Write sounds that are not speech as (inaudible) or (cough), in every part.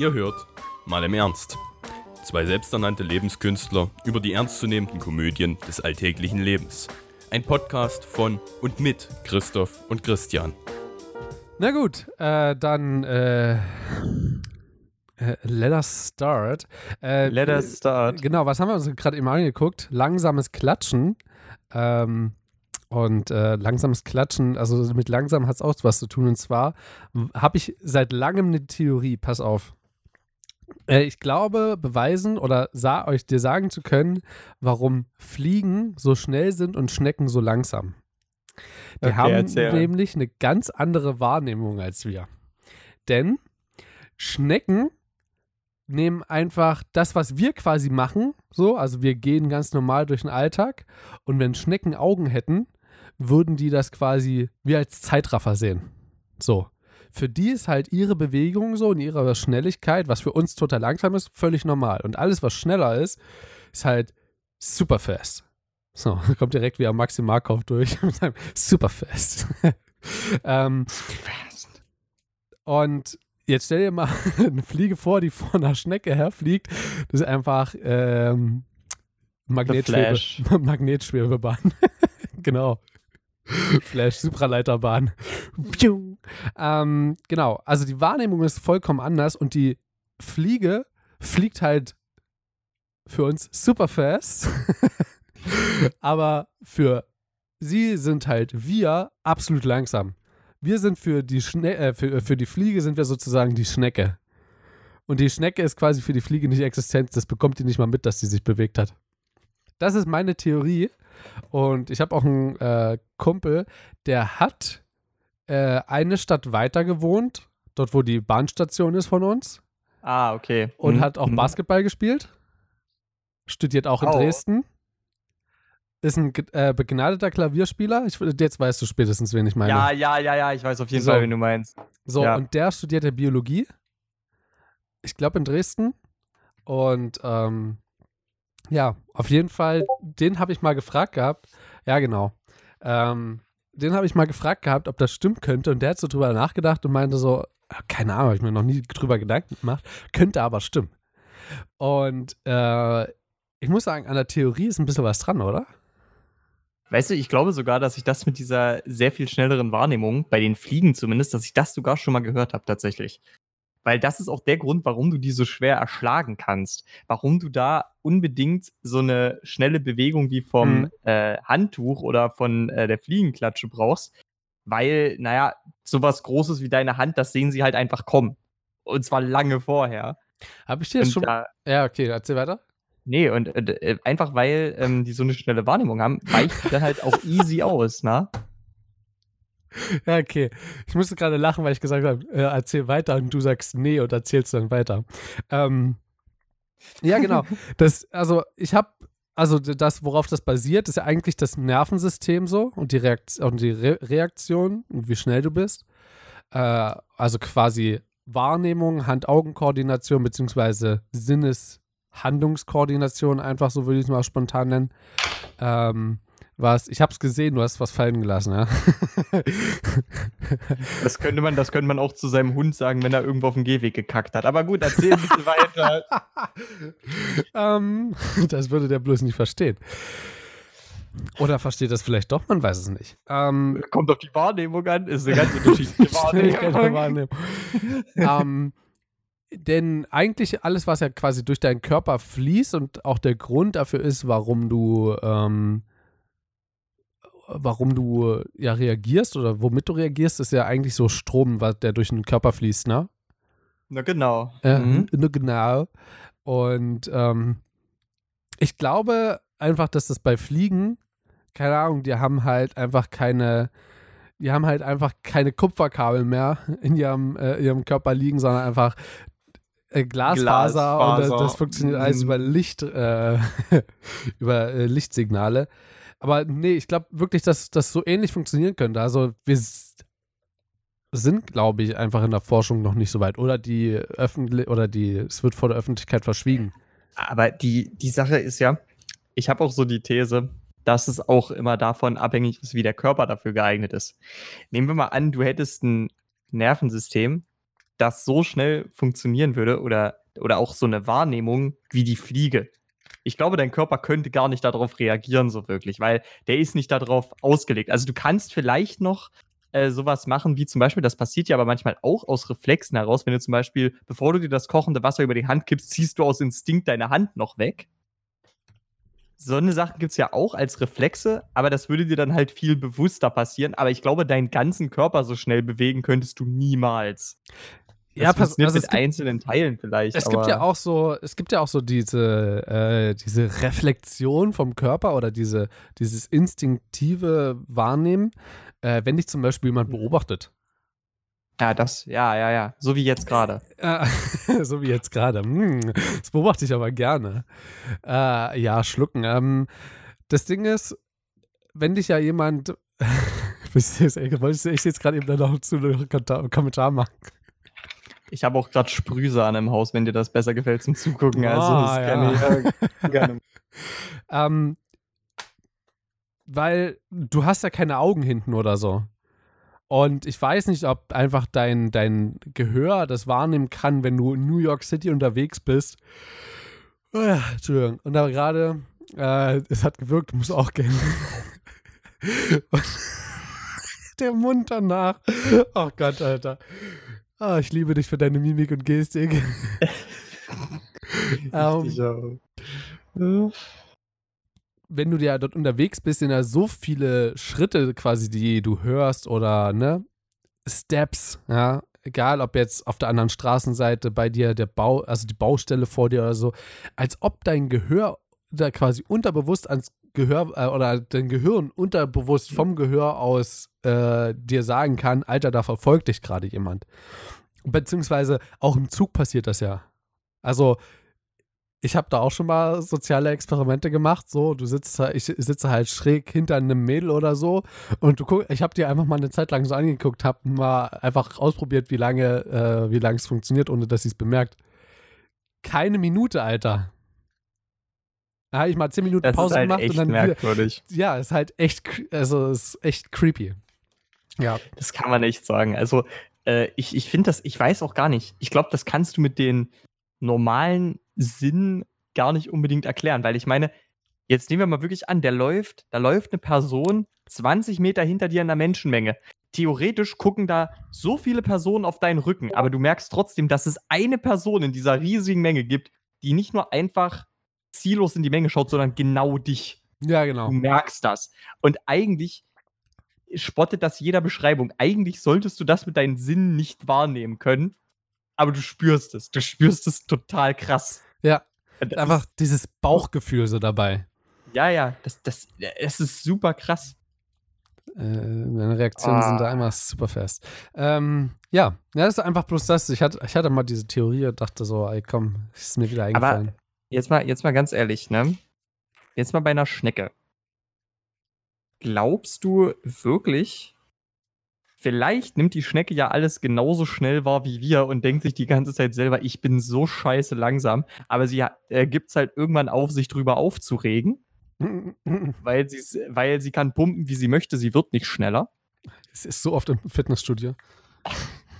Ihr hört mal im Ernst. Zwei selbsternannte Lebenskünstler über die ernstzunehmenden Komödien des alltäglichen Lebens. Ein Podcast von und mit Christoph und Christian. Na gut, äh, dann äh, äh, let us start. Äh, Let us start. Genau, was haben wir uns gerade eben angeguckt? Langsames Klatschen. Ähm, und äh, langsames Klatschen, also mit langsam hat es auch was zu tun. Und zwar habe ich seit langem eine Theorie, pass auf. Äh, ich glaube, beweisen oder sa euch dir sagen zu können, warum Fliegen so schnell sind und Schnecken so langsam. Die Okay, haben erzähl. nämlich eine ganz andere Wahrnehmung als wir. Denn Schnecken nehmen einfach das, was wir quasi machen, so, also wir gehen ganz normal durch den Alltag und wenn Schnecken Augen hätten, würden die das quasi wie als Zeitraffer sehen. So. Für die ist halt ihre Bewegung so und ihre Schnelligkeit, was für uns total langsam ist, völlig normal. Und alles, was schneller ist, ist halt super fast. So, (laughs) kommt direkt wie am Maxi Markov durch mit seinem super fast. (laughs) ähm, und jetzt stell dir mal (laughs) eine Fliege vor, die vor einer Schnecke herfliegt. Das ist einfach ähm, Magnetschwebe. Magnetschwebebahn. genau. Flash, Supraleiterbahn. Piu. Ähm, genau, also die Wahrnehmung ist vollkommen anders und die Fliege fliegt halt für uns super fast. (laughs) Aber für sie sind halt wir absolut langsam. Wir sind für die, Schne äh, für, für die Fliege sind wir sozusagen die Schnecke. Und die Schnecke ist quasi für die Fliege nicht existent. Das bekommt die nicht mal mit, dass sie sich bewegt hat. Das ist meine Theorie. Und ich habe auch einen äh, Kumpel, der hat äh, eine Stadt weiter gewohnt, dort wo die Bahnstation ist von uns, Ah, okay. und Mhm. hat auch Mhm. Basketball gespielt. Studiert auch in Oh. Dresden. Ist ein äh, begnadeter Klavierspieler. Ich, jetzt weißt du spätestens, wen ich meine. Ja, ja, ja, ja, ich weiß auf jeden So. Fall, wen du meinst. So, Ja. und der studierte Biologie. Ich glaube in Dresden. Und ähm, ja, auf jeden Fall, den habe ich mal gefragt gehabt. Ja, genau. Ähm, den habe ich mal gefragt gehabt, ob das stimmen könnte. Und der hat so drüber nachgedacht und meinte so, "Ah, keine Ahnung, habe ich mir noch nie drüber Gedanken gemacht. Könnte aber stimmen. Und äh, ich muss sagen, an der Theorie ist ein bisschen was dran, oder? Weißt du, ich glaube sogar, dass ich das mit dieser sehr viel schnelleren Wahrnehmung, bei den Fliegen zumindest, dass ich das sogar schon mal gehört habe, tatsächlich. Weil das ist auch der Grund, warum du die so schwer erschlagen kannst. Warum du da unbedingt so eine schnelle Bewegung wie vom Mhm. äh, Handtuch oder von äh, der Fliegenklatsche brauchst. Weil, naja, sowas Großes wie deine Hand, das sehen sie halt einfach kommen. Und zwar lange vorher. Habe ich dir das schon da, Ja, okay, erzähl weiter. Nee, und äh, äh, einfach weil ähm, die so eine schnelle Wahrnehmung haben, weicht dann halt auch easy aus, ne? (laughs) Ja, okay. Ich musste gerade lachen, weil ich gesagt habe, äh, erzähl weiter und du sagst nee und erzählst dann weiter. Ähm, ja, genau. (laughs) Das, also ich habe, also das, worauf das basiert, ist ja eigentlich das Nervensystem so und die, Reakt und die Re Reaktion und wie schnell du bist. Äh, also quasi Wahrnehmung, Hand-Augen-Koordination beziehungsweise Sinnes-Handlungskoordination, einfach so würde ich es mal spontan nennen. Ähm, was, ich habe es gesehen, du hast was fallen gelassen, ja. (laughs) Das könnte man, das könnte man auch zu seinem Hund sagen, wenn er irgendwo auf dem Gehweg gekackt hat. Aber gut, erzähl bitte weiter. (laughs) ähm, das würde der bloß nicht verstehen. Oder versteht das vielleicht doch, man weiß es nicht. Ähm, Kommt auf die Wahrnehmung an, ist eine ganz unterschiedliche (laughs) Wahrnehmung. Wahrnehmung. ähm, denn eigentlich alles, was ja quasi durch deinen Körper fließt und auch der Grund dafür ist, warum du, ähm, warum du ja reagierst oder womit du reagierst, ist ja eigentlich so Strom, was der durch den Körper fließt, ne? Na genau. Ja, Mhm. nur genau. Und ähm, ich glaube einfach, dass das bei Fliegen, keine Ahnung, die haben halt einfach keine, die haben halt einfach keine Kupferkabel mehr in ihrem, äh, ihrem Körper liegen, sondern einfach äh, Glasfaser, und das, Glasfaser. das funktioniert alles Mhm. über Licht, äh, (laughs) über äh, Lichtsignale. Aber nee, ich glaube wirklich, dass das so ähnlich funktionieren könnte. Also wir sind, glaube ich, einfach in der Forschung noch nicht so weit. Oder die öffentlich oder die, es wird vor der Öffentlichkeit verschwiegen. Aber die, die Sache ist ja, ich habe auch so die These, dass es auch immer davon abhängig ist, wie der Körper dafür geeignet ist. Nehmen wir mal an, du hättest ein Nervensystem, das so schnell funktionieren würde oder, oder auch so eine Wahrnehmung wie die Fliege. Ich glaube, dein Körper könnte gar nicht darauf reagieren, so wirklich, weil der ist nicht darauf ausgelegt. Also du kannst vielleicht noch äh, sowas machen, wie zum Beispiel, das passiert ja aber manchmal auch aus Reflexen heraus, wenn du zum Beispiel, bevor du dir das kochende Wasser über die Hand kippst, ziehst du aus Instinkt deine Hand noch weg. So eine Sache gibt es ja auch als Reflexe, aber das würde dir dann halt viel bewusster passieren. Aber ich glaube, deinen ganzen Körper so schnell bewegen könntest du niemals. Ja, pass, also mit gibt, einzelnen Teilen vielleicht. Es gibt ja auch so, es gibt ja auch so diese, äh, diese Reflexion vom Körper oder diese, dieses instinktive Wahrnehmen, äh, wenn dich zum Beispiel jemand beobachtet. Ja, das, ja, ja, ja. So wie jetzt gerade. (laughs) So wie jetzt gerade. Hm, das beobachte ich aber gerne. Äh, ja, schlucken. Ähm, das Ding ist, wenn dich ja jemand. (laughs) wollte ich jetzt gerade eben noch zu einem Kommentar machen. Ich habe auch gerade Sprühsahne im Haus, wenn dir das besser gefällt zum Zugucken. Also, das ah, ja. kann ich (laughs) gerne. (laughs) ähm, weil du hast ja keine Augen hinten oder so. Und ich weiß nicht, ob einfach dein, dein Gehör das wahrnehmen kann, wenn du in New York City unterwegs bist. Oh Entschuldigung. Und da gerade, äh, es hat gewirkt, muss auch gehen. (laughs) Und der Mund danach. Oh Gott, Alter. Oh, ich liebe dich für deine Mimik und Gestik. um, (laughs) ähm, wenn du ja dort unterwegs bist, sind ja so viele Schritte quasi, die du hörst oder ne, Steps, ja, egal ob jetzt auf der anderen Straßenseite bei dir der Bau, also die Baustelle vor dir oder so, als ob dein Gehör da quasi unterbewusst ans Gehör äh, oder dein Gehirn unterbewusst vom Gehör aus äh, dir sagen kann, Alter, da verfolgt dich gerade jemand. Beziehungsweise auch im Zug passiert das ja. Also ich habe da auch schon mal soziale Experimente gemacht. So, du sitzt, ich sitze halt schräg hinter einem Mädel oder so und du guck, ich habe dir einfach mal eine Zeit lang so angeguckt, habe mal einfach ausprobiert, wie lange, äh, wie lange es funktioniert, ohne dass sie es bemerkt. Keine Minute, Alter. Da habe ich mal zehn Minuten das Pause halt gemacht und dann merkwürdig. Wieder, ja, ist halt echt, also ist echt creepy. Ja. Das kann man echt sagen. Also äh, ich, ich finde das, ich weiß auch gar nicht. Ich glaube, das kannst du mit den normalen Sinn gar nicht unbedingt erklären, weil ich meine, jetzt nehmen wir mal wirklich an, der läuft, da läuft eine Person 20 Meter hinter dir in der Menschenmenge. Theoretisch gucken da so viele Personen auf deinen Rücken, aber du merkst trotzdem, dass es eine Person in dieser riesigen Menge gibt, die nicht nur einfach ziellos in die Menge schaut, sondern genau dich. Ja, genau. Du merkst das. Und eigentlich spottet das jeder Beschreibung. Eigentlich solltest du das mit deinen Sinnen nicht wahrnehmen können, aber du spürst es. Du spürst es total krass. Ja. Einfach dieses Bauchgefühl so dabei. Ja, ja, das, das, das ist super krass. Äh, meine Reaktionen ah. sind da ah. immer super fest. Ähm, ja, ja, das ist einfach bloß das. Ich hatte, ich hatte mal diese Theorie und dachte so, ey, komm, ist mir wieder eingefallen. Aber jetzt mal, jetzt mal ganz ehrlich, ne? Jetzt mal bei einer Schnecke. Glaubst du wirklich, vielleicht nimmt die Schnecke ja alles genauso schnell wahr wie wir und denkt sich die ganze Zeit selber, ich bin so scheiße langsam, aber sie äh, gibt es halt irgendwann auf, sich drüber aufzuregen, (laughs) weil, weil sie kann pumpen, wie sie möchte, sie wird nicht schneller. Es ist so oft im Fitnessstudio.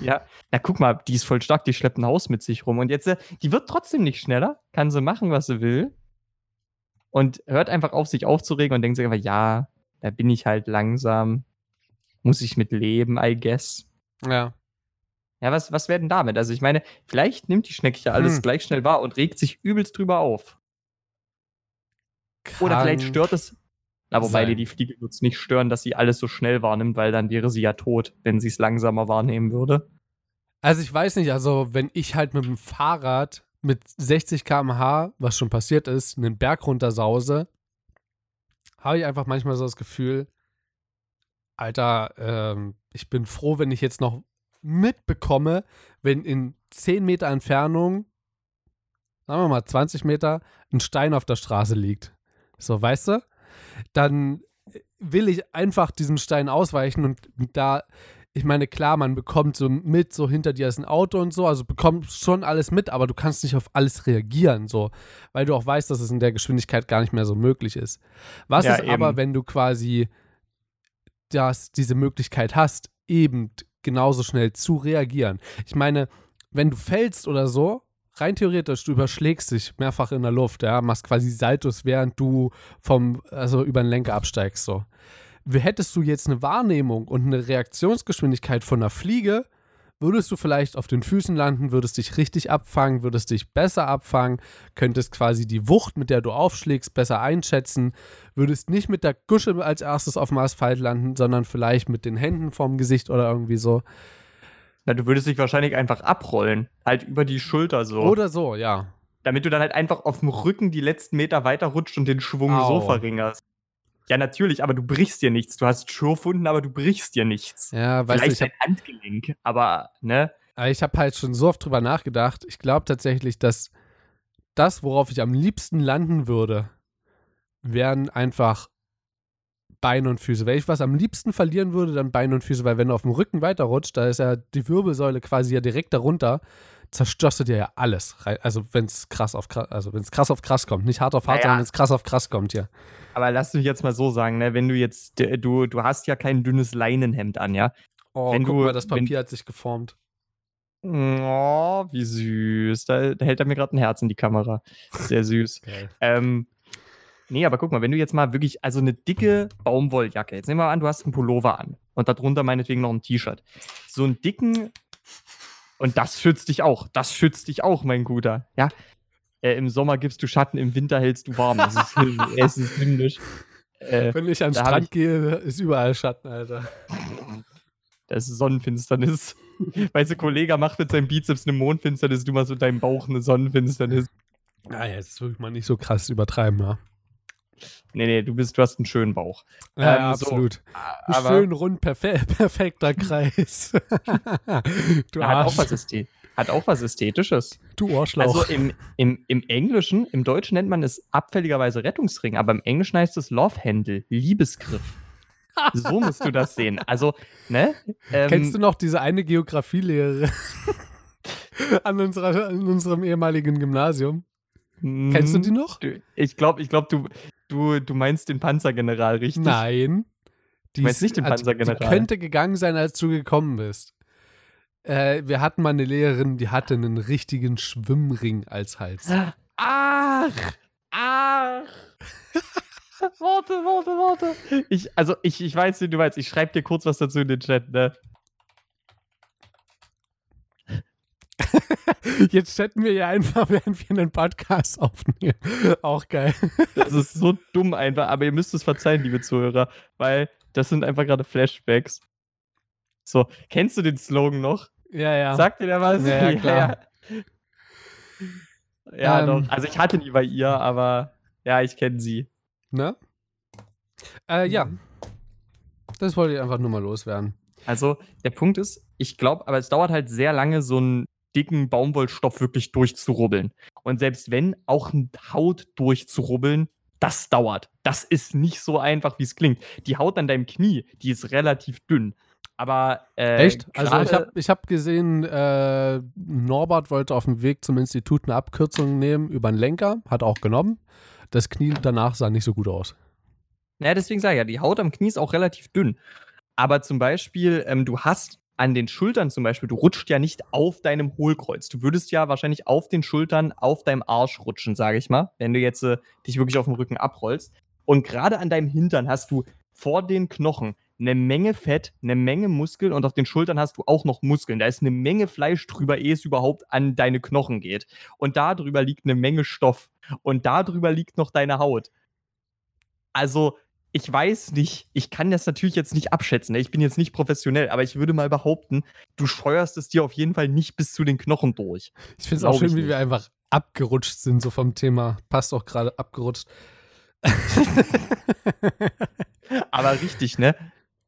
Ja, na guck mal, die ist voll stark, die schleppt ein Haus mit sich rum und jetzt, äh, die wird trotzdem nicht schneller, kann sie machen, was sie will und hört einfach auf, sich aufzuregen und denkt sich einfach, ja, da bin ich halt langsam, muss ich mit leben, I guess. Ja. Ja, was, was wäre denn damit? Also ich meine, vielleicht nimmt die Schnecke ja alles hm. gleich schnell wahr und regt sich übelst drüber auf. Kann Oder vielleicht stört es. Na, wobei dir die Fliege wird es nicht stören, dass sie alles so schnell wahrnimmt, weil dann wäre sie ja tot, wenn sie es langsamer wahrnehmen würde. Also ich weiß nicht, also wenn ich halt mit dem Fahrrad mit 60 km/h, was schon passiert ist, einen Berg runter sause, habe ich einfach manchmal so das Gefühl, Alter, ähm, ich bin froh, wenn ich jetzt noch mitbekomme, wenn in 10 Meter Entfernung, sagen wir mal 20 Meter, ein Stein auf der Straße liegt. So, weißt du? Dann will ich einfach diesem Stein ausweichen und da, ich meine, klar, man bekommt so mit, so hinter dir ist ein Auto und so, also bekommst schon alles mit, aber du kannst nicht auf alles reagieren, so, weil du auch weißt, dass es in der Geschwindigkeit gar nicht mehr so möglich ist. Was ja, ist eben. aber, wenn du quasi dass diese Möglichkeit hast, eben genauso schnell zu reagieren. Ich meine, wenn du fällst oder so, rein theoretisch, du überschlägst dich mehrfach in der Luft, ja, machst quasi Saltos, während du vom, also über den Lenker absteigst, so. Hättest du jetzt eine Wahrnehmung und eine Reaktionsgeschwindigkeit von einer Fliege, würdest du vielleicht auf den Füßen landen, würdest dich richtig abfangen, würdest dich besser abfangen, könntest quasi die Wucht, mit der du aufschlägst, besser einschätzen, würdest nicht mit der Gusche als erstes auf dem Asphalt landen, sondern vielleicht mit den Händen vorm Gesicht oder irgendwie so. Na, du würdest dich wahrscheinlich einfach abrollen, halt über die Schulter so. Oder so, ja. Damit du dann halt einfach auf dem Rücken die letzten Meter weiter rutscht und den Schwung Au. so verringerst. Ja, natürlich, aber du brichst dir nichts. Du hast Schürfwunden, aber du brichst dir nichts. Ja, weißt du, Vielleicht ich habe dein Handgelenk, aber, ne? ich hab halt schon so oft drüber nachgedacht. Ich glaube tatsächlich, dass das, worauf ich am liebsten landen würde, wären einfach Beine und Füße. Wenn ich was am liebsten verlieren würde, dann Beine und Füße, weil wenn du auf dem Rücken weiterrutscht, da ist ja die Wirbelsäule quasi ja direkt darunter, zerstörst du dir ja alles. Also wenn es krass auf krass, also wenn es krass auf krass kommt, nicht hart auf hart, Naja. sondern wenn es krass auf krass kommt hier. Aber lass mich jetzt mal so sagen, ne? Wenn du jetzt, du, du hast ja kein dünnes Leinenhemd an, ja? Oh, Wenn guck du- mal, das wenn- Papier hat sich geformt. Oh, wie süß. Da, da hält er mir gerade ein Herz in die Kamera. Sehr süß. (laughs) Geil. Ähm, nee, aber guck mal, wenn du jetzt mal wirklich, also eine dicke Baumwolljacke, jetzt nehmen wir mal an, du hast einen Pullover an und darunter meinetwegen noch ein T-Shirt. So einen dicken, und das schützt dich auch, das schützt dich auch, mein Guter. Ja, äh, im Sommer gibst du Schatten, im Winter hältst du warm. Es ist, (laughs) es ist himmlisch. Äh, Wenn ich an den Strand ich- gehe, ist überall Schatten, Alter. das ist Sonnenfinsternis. Weißt du, Kollege macht mit seinem Bizeps eine Mondfinsternis, du machst mit deinem Bauch eine Sonnenfinsternis. Ja, jetzt will ich mal nicht so krass übertreiben, ja. Nee, nee, du bist, du hast einen schönen Bauch. Ja, Ähm, ja so, absolut. Aber Schön rund, perfe (laughs) perfekter Kreis. (laughs) du hat auch, was Ästhet hat auch was Ästhetisches. du Arschlauch. Also im, im, im Englischen, im Deutschen nennt man es abfälligerweise Rettungsring, aber im Englischen heißt es Love Handle, Liebesgriff. So musst du das sehen. Also, ne? Ähm, Kennst du noch diese eine Geografielehrerin (laughs) an, unserer, an unserem ehemaligen Gymnasium? Kennst du die noch? Ich glaube, ich glaub, du, du, du meinst den Panzergeneral, richtig? Nein. Die meinst nicht den Panzergeneral? Die könnte gegangen sein, als du gekommen bist. Äh, wir hatten mal eine Lehrerin, die hatte einen richtigen Schwimmring als Hals. Ach! Ach! (laughs) warte, warte, warte. Ich, also, ich, ich weiß, wie du meinst. Ich schreibe dir kurz was dazu in den Chat, ne? (laughs) Jetzt chatten wir ja einfach, (laughs) während wir einen Podcast aufnehmen. (laughs) Auch geil. Das ist so dumm einfach, aber ihr müsst es verzeihen, liebe Zuhörer, weil das sind einfach gerade Flashbacks. So, kennst du den Slogan noch? Ja, ja. Sagt dir der was? Ja, ja, klar. Ja, ja Ähm. doch. Also ich hatte nie bei ihr, aber ja, ich kenne sie. Ne? Äh, ja. Das wollte ich einfach nur mal loswerden. Also der Punkt ist, ich glaube, aber es dauert halt sehr lange, so einen dicken Baumwollstoff wirklich durchzurubbeln. Und selbst wenn, auch Haut durchzurubbeln, das dauert. Das ist nicht so einfach, wie es klingt. Die Haut an deinem Knie, die ist relativ dünn. Aber äh, Echt? Also ich habe ich hab gesehen, äh, Norbert wollte auf dem Weg zum Institut eine Abkürzung nehmen über den Lenker, hat auch genommen. Das Knie danach sah nicht so gut aus. Ja, deswegen sage ich ja, die Haut am Knie ist auch relativ dünn. Aber zum Beispiel, ähm, du hast an den Schultern zum Beispiel, du rutscht ja nicht auf deinem Hohlkreuz. Du würdest ja wahrscheinlich auf den Schultern auf deinem Arsch rutschen, sage ich mal, wenn du jetzt äh, dich wirklich auf dem Rücken abrollst. Und gerade an deinem Hintern hast du vor den Knochen eine Menge Fett, eine Menge Muskeln und auf den Schultern hast du auch noch Muskeln. Da ist eine Menge Fleisch drüber, ehe es überhaupt an deine Knochen geht. Und da drüber liegt eine Menge Stoff. Und da drüber liegt noch deine Haut. Also, ich weiß nicht, ich kann das natürlich jetzt nicht abschätzen. ne? Ich bin jetzt nicht professionell, aber ich würde mal behaupten, du steuerst es dir auf jeden Fall nicht bis zu den Knochen durch. Ich finde es auch schön, wie wir nicht. einfach abgerutscht sind, so vom Thema. Passt auch gerade abgerutscht. (laughs) Aber richtig, ne?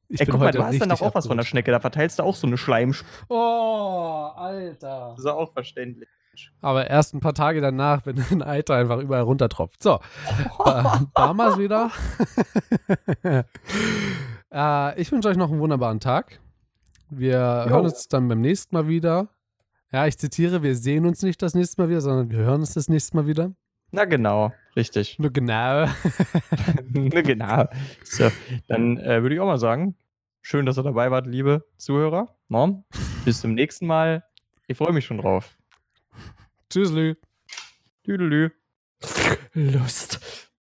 Ich Ey, guck mal, du hast dann auch was von der abgerutscht. Schnecke. Da verteilst du auch so eine Schleimspur. Oh, Alter. Das ist auch verständlich. Aber erst ein paar Tage danach, wenn ein Alter einfach überall runtertropft. So, ba Barmas (laughs) wieder. (laughs) äh, ich wünsche euch noch einen wunderbaren Tag. Wir hören uns dann beim nächsten Mal wieder. Ja, ich zitiere, wir sehen uns nicht das nächste Mal wieder, sondern wir hören uns das nächste Mal wieder. Na genau, richtig. Nur genau. (laughs) Na genau. So, dann äh, würde ich auch mal sagen, schön, dass ihr dabei wart, liebe Zuhörer. Mom, bis zum nächsten Mal. Ich freue mich schon drauf. Tschüss, Lü. Tüdelü. (laughs) Lust.